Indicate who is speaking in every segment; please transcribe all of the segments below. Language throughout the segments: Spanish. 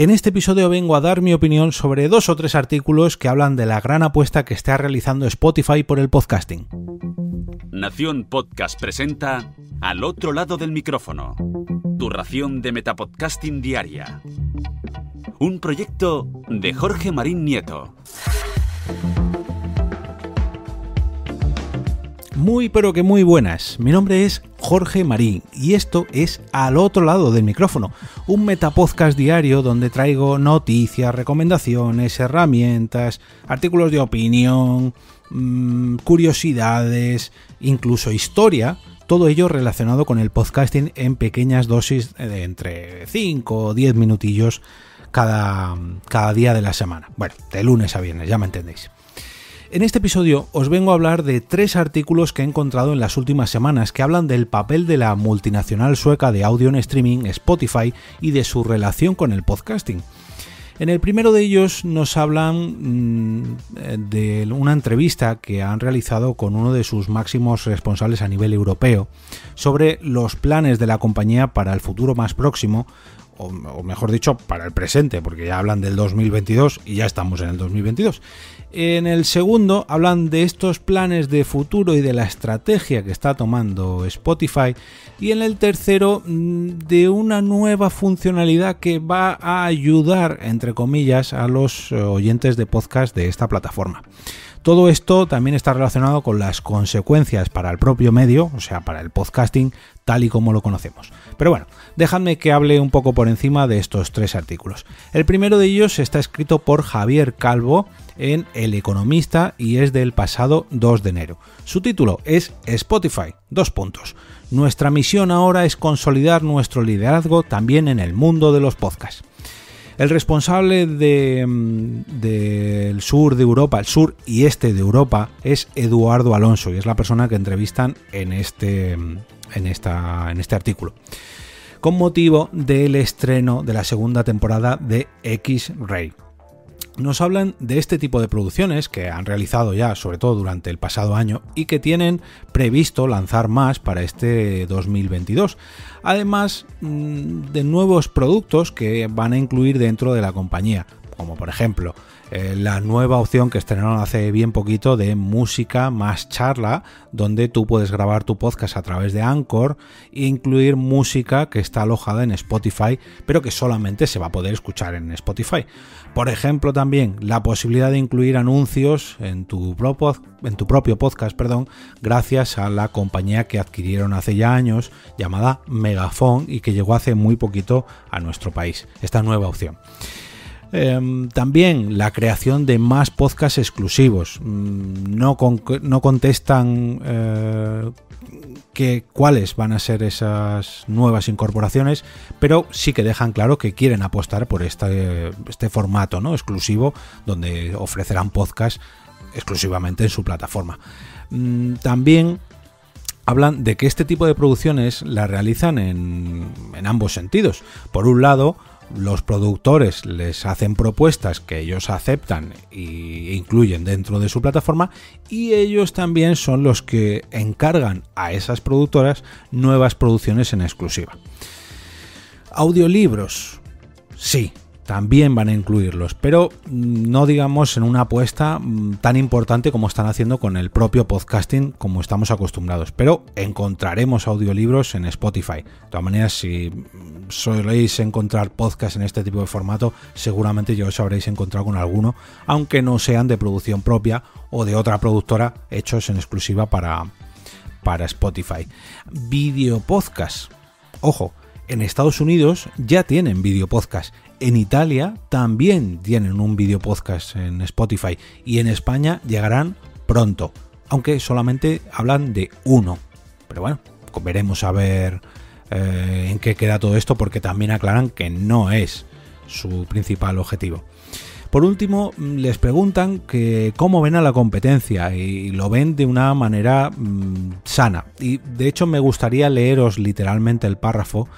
Speaker 1: En este episodio vengo a dar mi opinión sobre dos o tres artículos que hablan de la gran apuesta que está realizando Spotify por el podcasting.
Speaker 2: Nación Podcast presenta Al otro lado del micrófono, tu ración de Metapodcasting diaria. Un proyecto de Jorge Marín Nieto.
Speaker 1: Muy pero que muy buenas. Mi nombre es Jorge Marín y esto es Al otro lado del micrófono, un metapodcast diario donde traigo noticias, recomendaciones, herramientas, artículos de opinión, mmm, curiosidades, incluso historia, todo ello relacionado con el podcasting en pequeñas dosis de entre 5 o 10 minutillos cada, cada día de la semana. Bueno, de lunes a viernes, ya me entendéis. En este episodio os vengo a hablar de tres artículos que he encontrado en las últimas semanas que hablan del papel de la multinacional sueca de audio en streaming, Spotify, y de su relación con el podcasting. En el primero de ellos nos hablan mmm, de una entrevista que han realizado con uno de sus máximos responsables a nivel europeo sobre los planes de la compañía para el futuro más próximo, o, mejor dicho, para el presente, porque ya hablan del 2022 y ya estamos en el 2022. En el segundo hablan de estos planes de futuro y de la estrategia que está tomando Spotify. Y en el tercero de una nueva funcionalidad que va a ayudar, entre comillas, a los oyentes de podcast de esta plataforma. Todo esto también está relacionado con las consecuencias para el propio medio, o sea, para el podcasting tal y como lo conocemos. Pero bueno, dejadme que hable un poco por encima de estos tres artículos. El primero de ellos está escrito por Javier Calvo en El Economista y es del pasado 2 de enero. Su título es Spotify, dos puntos. Nuestra misión ahora es consolidar nuestro liderazgo también en el mundo de los podcasts. El responsable del de, de sur de Europa, el sur y este de Europa, es Eduardo Alonso y es la persona que entrevistan en este, en esta, en este artículo. Con motivo del estreno de la segunda temporada de X-Ray. Nos hablan de este tipo de producciones que han realizado ya, sobre todo durante el pasado año, y que tienen previsto lanzar más para este 2022. Además de nuevos productos que van a incluir dentro de la compañía, como por ejemplo eh, la nueva opción que estrenaron hace bien poquito de música más charla, donde tú puedes grabar tu podcast a través de Anchor e incluir música que está alojada en Spotify, pero que solamente se va a poder escuchar en Spotify. Por ejemplo, también la posibilidad de incluir anuncios en tu, en tu propio podcast, perdón, gracias a la compañía que adquirieron hace ya años, llamada Megafon, y que llegó hace muy poquito a nuestro país, esta nueva opción. Eh, también la creación de más podcasts exclusivos. No, con, no contestan eh, cuáles van a ser esas nuevas incorporaciones, pero sí que dejan claro que quieren apostar por este, este formato ¿no? exclusivo donde ofrecerán podcasts exclusivamente en su plataforma. Mm, también hablan de que este tipo de producciones la realizan en, en ambos sentidos. Por un lado, los productores les hacen propuestas que ellos aceptan e incluyen dentro de su plataforma y ellos también son los que encargan a esas productoras nuevas producciones en exclusiva. Audiolibros. Sí, también van a incluirlos, pero no digamos en una apuesta tan importante como están haciendo con el propio podcasting como estamos acostumbrados, pero encontraremos audiolibros en Spotify. De todas maneras, si soléis encontrar podcasts en este tipo de formato, seguramente ya os habréis encontrado con alguno, aunque no sean de producción propia o de otra productora hechos en exclusiva para, para Spotify. Video podcast. Ojo, en Estados Unidos ya tienen video podcast. En Italia también tienen un video podcast en Spotify. Y en España llegarán pronto. Aunque solamente hablan de uno. Pero bueno, veremos a ver eh, en qué queda todo esto. Porque también aclaran que no es su principal objetivo. Por último, les preguntan que cómo ven a la competencia y lo ven de una manera mmm, sana. Y de hecho me gustaría leeros literalmente el párrafo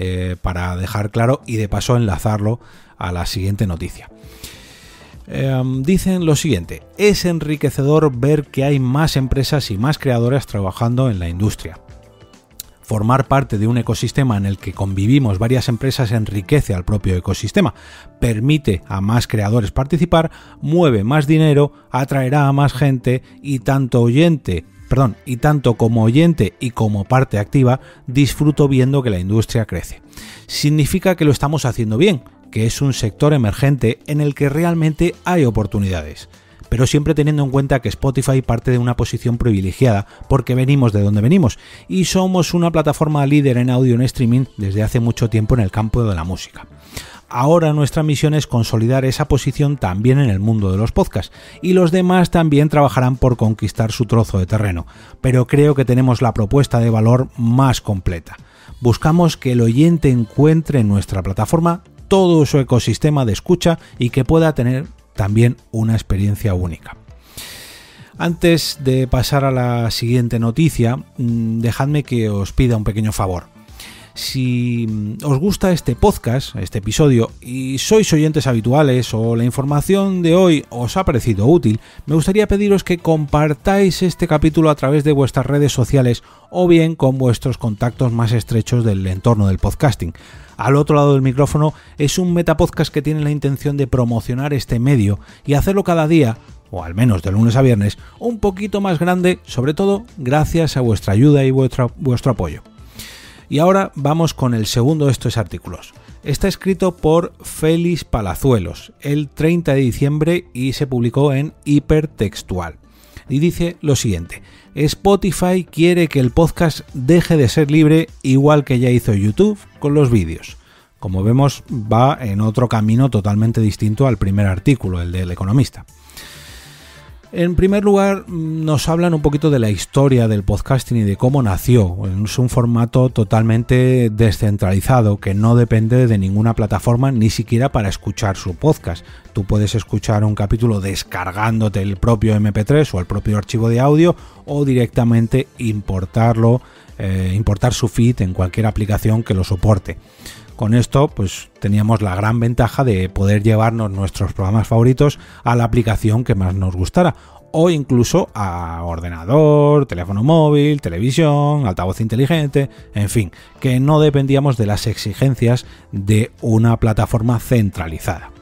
Speaker 1: eh, para dejar claro y de paso enlazarlo a la siguiente noticia. Eh, dicen lo siguiente, es enriquecedor ver que hay más empresas y más creadoras trabajando en la industria. Formar parte de un ecosistema en el que convivimos varias empresas enriquece al propio ecosistema, permite a más creadores participar, mueve más dinero, atraerá a más gente y tanto oyente perdón, y tanto como oyente y como parte activa, disfruto viendo que la industria crece. Significa que lo estamos haciendo bien, que es un sector emergente en el que realmente hay oportunidades pero siempre teniendo en cuenta que Spotify parte de una posición privilegiada porque venimos de donde venimos y somos una plataforma líder en audio en streaming desde hace mucho tiempo en el campo de la música. Ahora nuestra misión es consolidar esa posición también en el mundo de los podcasts y los demás también trabajarán por conquistar su trozo de terreno, pero creo que tenemos la propuesta de valor más completa. Buscamos que el oyente encuentre en nuestra plataforma todo su ecosistema de escucha y que pueda tener también una experiencia única. Antes de pasar a la siguiente noticia, mm, dejadme que os pida un pequeño favor. Si mm, os gusta este podcast, este episodio, y sois oyentes habituales o la información de hoy os ha parecido útil, me gustaría pediros que compartáis este capítulo a través de vuestras redes sociales o bien con vuestros contactos más estrechos del entorno del podcasting. Al otro lado del micrófono es un metapodcast que tiene la intención de promocionar este medio y hacerlo cada día o al menos de lunes a viernes, un poquito más grande, sobre todo gracias a vuestra ayuda y vuestro, vuestro apoyo. Y ahora vamos con el segundo de estos artículos. Está escrito por Félix Palazuelos el 30 de diciembre y se publicó en Hipertextual. Y dice lo siguiente, Spotify quiere que el podcast deje de ser libre igual que ya hizo YouTube con los vídeos. Como vemos, va en otro camino totalmente distinto al primer artículo, el del economista. En primer lugar, nos hablan un poquito de la historia del podcasting y de cómo nació. Es un formato totalmente descentralizado que no depende de ninguna plataforma ni siquiera para escuchar su podcast. Tú puedes escuchar un capítulo descargándote el propio MP3 o el propio archivo de audio o directamente importarlo, eh, importar su feed en cualquier aplicación que lo soporte. Con esto, pues teníamos la gran ventaja de poder llevarnos nuestros programas favoritos a la aplicación que más nos gustara o incluso a ordenador, teléfono móvil, televisión, altavoz inteligente, en fin, que no dependíamos de las exigencias de una plataforma centralizada.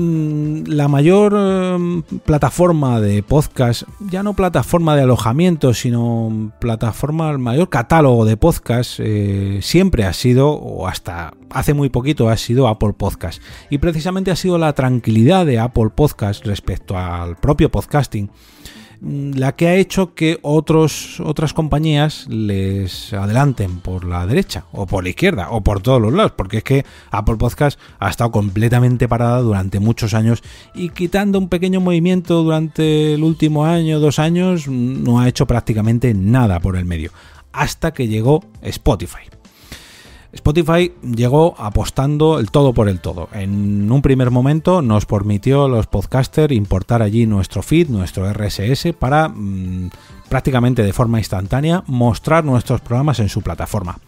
Speaker 1: Mm, la mayor em, plataforma de podcast, ya no plataforma de alojamiento, sino plataforma, el mayor catálogo de podcast, eh, siempre ha sido, o hasta hace muy poquito, ha sido Apple Podcast. Y precisamente ha sido la tranquilidad de Apple Podcast respecto al propio podcasting la que ha hecho que otros, otras compañías les adelanten por la derecha o por la izquierda o por todos los lados, porque es que Apple Podcast ha estado completamente parada durante muchos años y quitando un pequeño movimiento durante el último año, dos años, no ha hecho prácticamente nada por el medio, hasta que llegó Spotify. Spotify llegó apostando el todo por el todo. En un primer momento nos permitió a los podcasters importar allí nuestro feed, nuestro RSS, para mm, prácticamente de forma instantánea mostrar nuestros programas en su plataforma.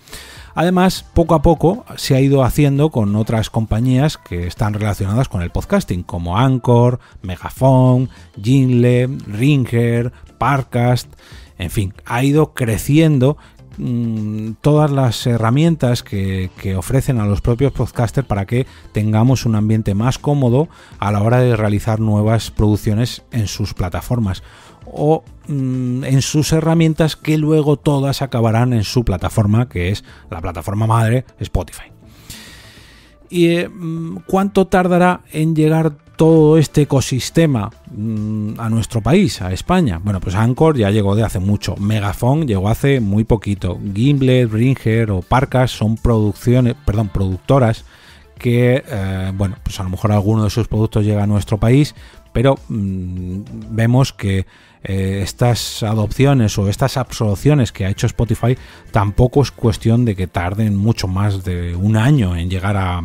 Speaker 1: Además, poco a poco se ha ido haciendo con otras compañías que están relacionadas con el podcasting, como Anchor, Megaphone, Jingle, Ringer, Parcast, en fin, ha ido creciendo Mm, todas las herramientas que, ofrecen a los propios podcasters para que tengamos un ambiente más cómodo a la hora de realizar nuevas producciones en sus plataformas o mm, en sus herramientas que luego todas acabarán en su plataforma que es la plataforma madre Spotify. ¿Y eh, mm, cuánto tardará en llegar todo este ecosistema mm, a nuestro país, a España? Bueno, pues Anchor ya llegó de hace mucho. Megafon llegó hace muy poquito. Gimlet, Ringer o Parcas son producciones, perdón, productoras que, eh, bueno, pues a lo mejor alguno de sus productos llega a nuestro país, pero mm, vemos que eh, estas adopciones o estas absorciones que ha hecho Spotify tampoco es cuestión de que tarden mucho más de un año en llegar a,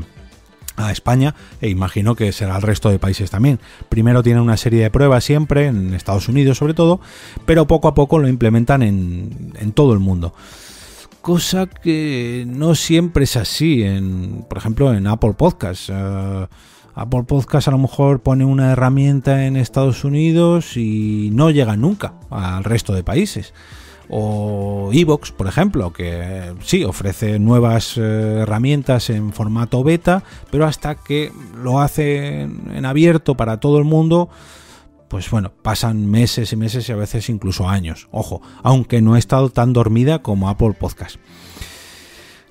Speaker 1: a España e imagino que será al resto de países también. Primero tienen una serie de pruebas siempre, en Estados Unidos sobre todo, pero poco a poco lo implementan en, en todo el mundo. Cosa que no siempre es así, en, por ejemplo en Apple Podcasts. Eh, Apple Podcasts a lo mejor pone una herramienta en Estados Unidos y no llega nunca al resto de países o Evox, por ejemplo, que sí ofrece nuevas eh, herramientas en formato beta, pero hasta que lo hace en abierto para todo el mundo, pues bueno, pasan meses y meses y a veces incluso años. Ojo, aunque no he estado tan dormida como Apple Podcast.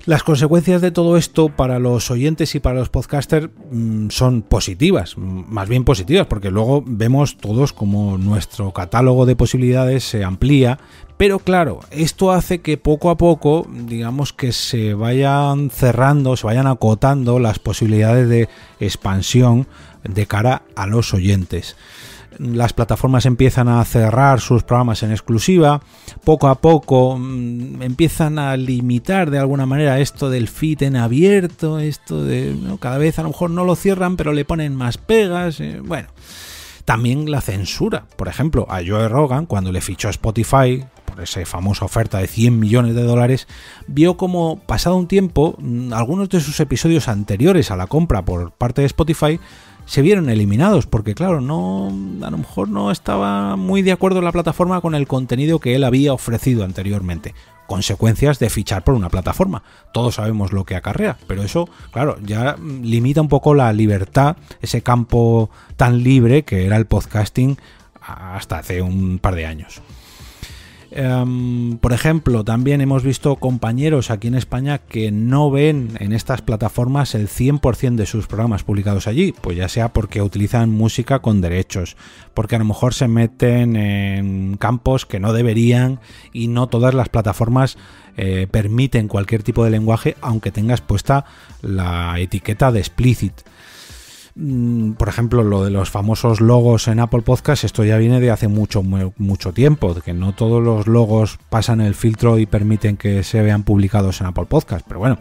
Speaker 1: Las consecuencias de todo esto para los oyentes y para los podcasters mm, son positivas, más bien positivas, porque luego vemos todos como nuestro catálogo de posibilidades se amplía, pero claro, esto hace que poco a poco, digamos que se vayan cerrando, se vayan acotando las posibilidades de expansión de cara a los oyentes las plataformas empiezan a cerrar sus programas en exclusiva, poco a poco mm, empiezan a limitar de alguna manera esto del feed en abierto, esto de cada vez a lo mejor no lo cierran, pero le ponen más pegas, eh, bueno. También la censura, por ejemplo, a Joe Rogan cuando le fichó Spotify por esa famosa oferta de 100 millones de dólares, vio como pasado un tiempo mm, algunos de sus episodios anteriores a la compra por parte de Spotify se vieron eliminados porque claro, no a lo mejor no estaba muy de acuerdo la plataforma con el contenido que él había ofrecido anteriormente. Consecuencias de fichar por una plataforma. Todos sabemos lo que acarrea, pero eso, claro, ya limita un poco la libertad, ese campo tan libre que era el podcasting hasta hace un par de años. Em, por ejemplo, también hemos visto compañeros aquí en España que no ven en estas plataformas el 100% de sus programas publicados allí, pues ya sea porque utilizan música con derechos, porque a lo mejor se meten en campos que no deberían y no todas las plataformas eh, permiten cualquier tipo de lenguaje aunque tengas puesta la etiqueta de explicit. Mm, por ejemplo, lo de los famosos logos en Apple Podcast, esto ya viene de hace mucho, mucho tiempo, que no todos los logos pasan el filtro y permiten que se vean publicados en Apple Podcast. Pero bueno,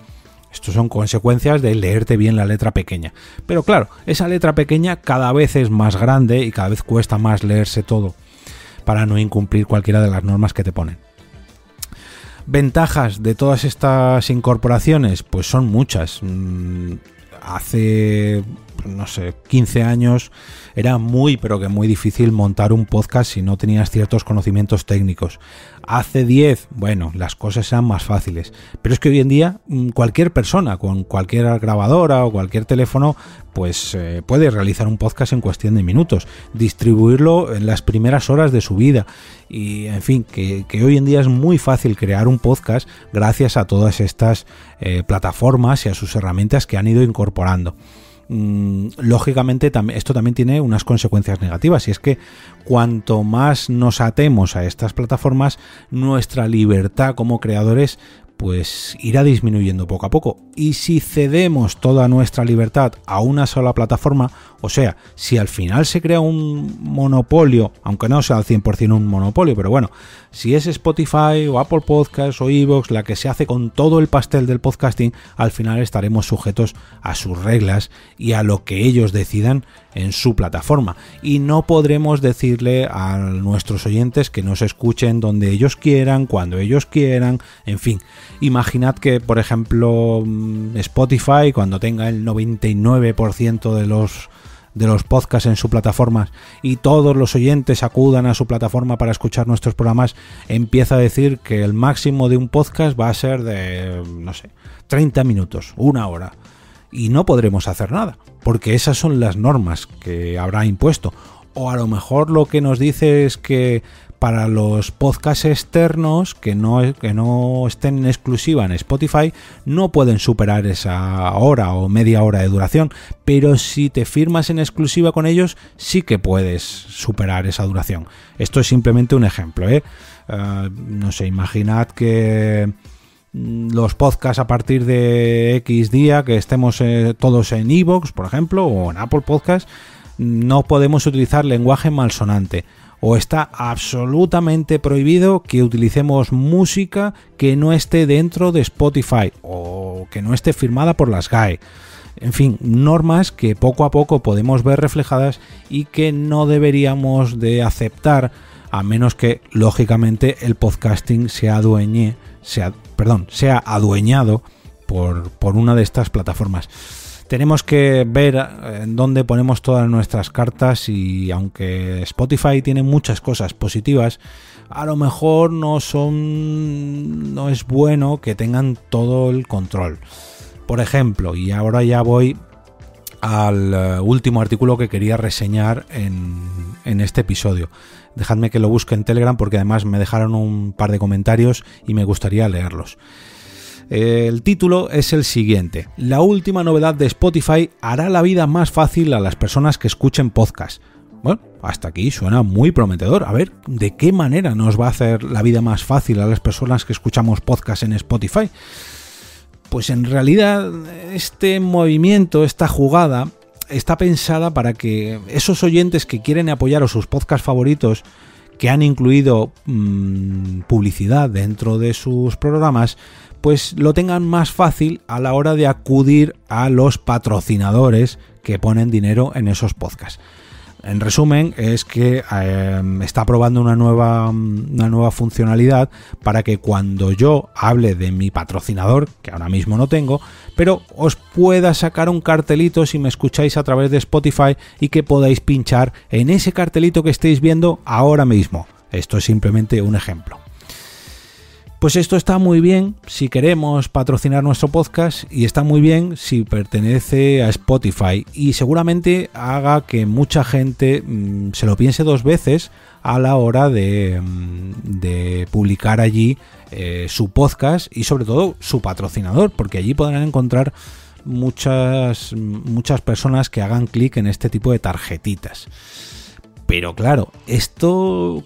Speaker 1: esto son consecuencias de leerte bien la letra pequeña. Pero claro, esa letra pequeña cada vez es más grande y cada vez cuesta más leerse todo para no incumplir cualquiera de las normas que te ponen. Ventajas de todas estas incorporaciones, pues son muchas. Mm, hace no sé, 15 años era muy, pero que muy difícil montar un podcast si no tenías ciertos conocimientos técnicos. Hace 10, bueno, las cosas eran más fáciles. Pero es que hoy en día mm, cualquier persona con cualquier grabadora o cualquier teléfono pues eh, puede realizar un podcast en cuestión de minutos, distribuirlo en las primeras horas de su vida y en fin, que, hoy en día es muy fácil crear un podcast gracias a todas estas eh, plataformas y a sus herramientas que han ido incorporando. Mm, lógicamente esto también tiene unas consecuencias negativas y es que cuanto más nos atemos a estas plataformas, nuestra libertad como creadores pues irá disminuyendo poco a poco. Y si cedemos toda nuestra libertad a una sola plataforma, o sea, si al final se crea un monopolio, aunque no sea al 100% un monopolio, pero bueno, si es Spotify o Apple Podcasts o Evox la que se hace con todo el pastel del podcasting, al final estaremos sujetos a sus reglas y a lo que ellos decidan en su plataforma. Y no podremos decirle a nuestros oyentes que nos escuchen donde ellos quieran, cuando ellos quieran, en fin. Imaginad que, por ejemplo, mm, Spotify, cuando tenga el 99% de los de los podcasts en su plataforma y todos los oyentes acudan a su plataforma para escuchar nuestros programas, empieza a decir que el máximo de un podcast va a ser de, no sé, 30 minutos, una hora. Y no podremos hacer nada, porque esas son las normas que habrá impuesto. O a lo mejor lo que nos dice es que para los podcasts externos que no, que no estén en exclusiva en Spotify no pueden superar esa hora o media hora de duración, pero si te firmas en exclusiva con ellos sí que puedes superar esa duración. Esto es simplemente un ejemplo. ¿eh? Ah, no sé, imaginad que mm, los podcasts a partir de X día que estemos eh, todos en Evox, por ejemplo, o en Apple Podcasts, no podemos utilizar lenguaje malsonante o está absolutamente prohibido que utilicemos música que no esté dentro de Spotify o que no esté firmada por las GAE. En fin, normas que poco a poco podemos ver reflejadas y que no deberíamos de aceptar a menos que lógicamente el podcasting sea perdón, sea adueñado por, por una de estas plataformas. Tenemos que ver eh, en dónde ponemos todas nuestras cartas y aunque Spotify tiene muchas cosas positivas, a lo mejor no son no es bueno que tengan todo el control. Por ejemplo, y ahora ya voy al eh, último artículo que quería reseñar en, en este episodio. Dejadme que lo busque en Telegram porque además me dejaron un par de comentarios y me gustaría leerlos. El título es el siguiente. La última novedad de Spotify hará la vida más fácil a las personas que escuchen podcast. Bueno, hasta aquí suena muy prometedor. A ver, ¿de qué manera nos va a hacer la vida más fácil a las personas que escuchamos podcast en Spotify? Pues en realidad este movimiento, esta jugada, está pensada para que esos oyentes que quieren apoyar a sus podcasts favoritos, que han incluido mmm, publicidad dentro de sus programas, pues lo tengan más fácil a la hora de acudir a los patrocinadores que ponen dinero en esos podcasts. En resumen, es que eh, está probando una nueva, una nueva funcionalidad para que cuando yo hable de mi patrocinador, que ahora mismo no tengo, pero os pueda sacar un cartelito si me escucháis a través de Spotify y que podáis pinchar en ese cartelito que estéis viendo ahora mismo. Esto es simplemente un ejemplo. Pues esto está muy bien si queremos patrocinar nuestro podcast y está muy bien si pertenece a Spotify y seguramente haga que mucha gente mmm, se lo piense dos veces a la hora de, de publicar allí eh, su podcast y sobre todo su patrocinador, porque allí podrán encontrar muchas, muchas personas que hagan clic en este tipo de tarjetitas. Pero claro, esto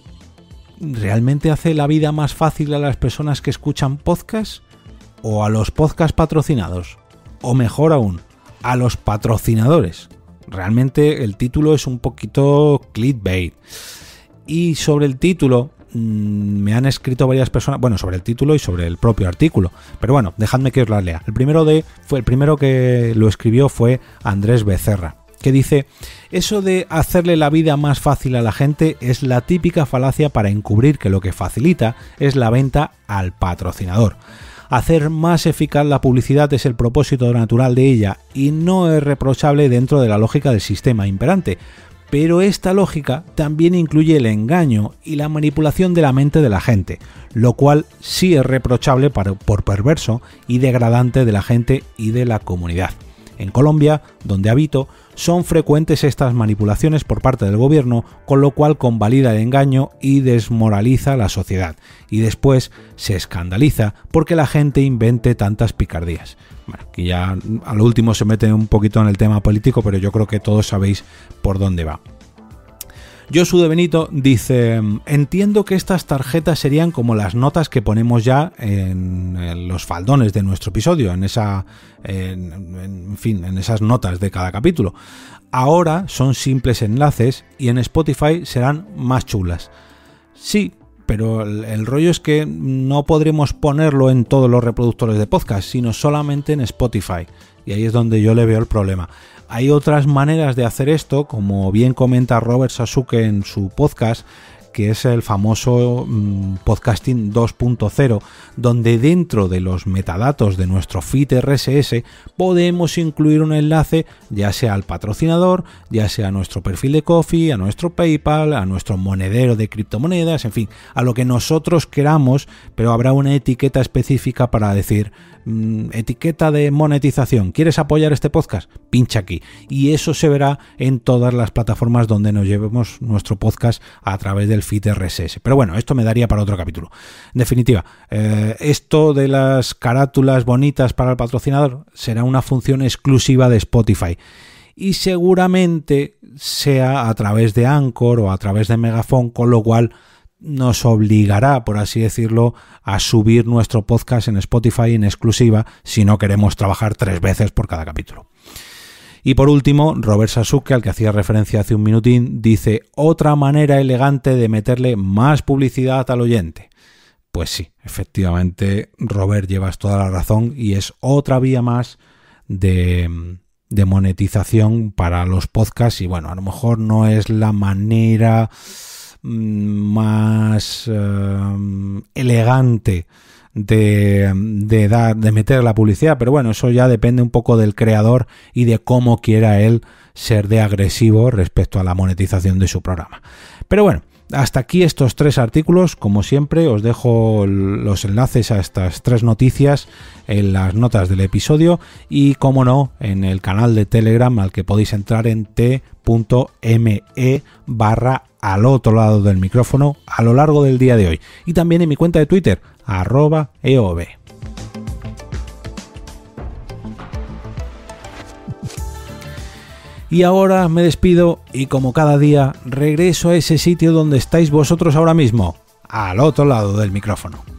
Speaker 1: ¿realmente hace la vida más fácil a las personas que escuchan podcast? ¿O a los podcast patrocinados? O mejor aún, a los patrocinadores. Realmente el título es un poquito clickbait. Y sobre el título mmm, me han escrito varias personas, bueno, sobre el título y sobre el propio artículo. Pero bueno, dejadme que os la lea. El primero de fue el primero que lo escribió fue Andrés Becerra que dice, eso de hacerle la vida más fácil a la gente es la típica falacia para encubrir que lo que facilita es la venta al patrocinador. Hacer más eficaz la publicidad es el propósito natural de ella y no es reprochable dentro de la lógica del sistema imperante, pero esta lógica también incluye el engaño y la manipulación de la mente de la gente, lo cual sí es reprochable por perverso y degradante de la gente y de la comunidad. En Colombia, donde habito, son frecuentes estas manipulaciones por parte del gobierno, con lo cual convalida el engaño y desmoraliza la sociedad, y después se escandaliza porque la gente invente tantas picardías. Bueno, aquí ya a lo último se mete un poquito en el tema político, pero yo creo que todos sabéis por dónde va. Josu de Benito dice, entiendo que estas tarjetas serían como las notas que ponemos ya en, los faldones de nuestro episodio, en esa, en, fin, en esas notas de cada capítulo. Ahora son simples enlaces y en Spotify serán más chulas. Sí, pero el, el, rollo es que no podremos ponerlo en todos los reproductores de podcast, sino solamente en Spotify. Y ahí es donde yo le veo el problema. Hay otras maneras de hacer esto, como bien comenta Robert Sasuke en su podcast, que es el famoso mmm, podcasting 2.0, donde dentro de los metadatos de nuestro feed RSS podemos incluir un enlace ya sea al patrocinador, ya sea a nuestro perfil de Coffee, a nuestro PayPal, a nuestro monedero de criptomonedas, en fin, a lo que nosotros queramos, pero habrá una etiqueta específica para decir mmm, etiqueta de monetización. ¿Quieres apoyar este podcast? Pincha aquí. Y eso se verá en todas las plataformas donde nos llevemos nuestro podcast a través del Pero bueno, esto me daría para otro capítulo. En definitiva, eh, esto de las carátulas bonitas para el patrocinador será una función exclusiva de Spotify. Y seguramente sea a través de Anchor o a través de Megafon, con lo cual nos obligará, por así decirlo, a subir nuestro podcast en Spotify en exclusiva si no queremos trabajar tres veces por cada capítulo. Y por último, Robert Sasuke, al que hacía referencia hace un minutín, dice otra manera elegante de meterle más publicidad al oyente. Pues sí, efectivamente, Robert llevas toda la razón y es otra vía más de, monetización para los podcasts y bueno, a lo mejor no es la manera más uh, elegante de, de, dar, de meter la publicidad, pero bueno, eso ya depende un poco del creador y de cómo quiera él ser de agresivo respecto a la monetización de su programa. Pero bueno, hasta aquí estos tres artículos. Como siempre, os dejo los enlaces a estas tres noticias en las notas del episodio y, como no, en el canal de Telegram al que podéis entrar en t.me barra al otro lado del micrófono a lo largo del día de hoy. Y también en mi cuenta de Twitter, arroba eov. Y ahora me despido y como cada día regreso a ese sitio donde estáis vosotros ahora mismo, al otro lado del micrófono.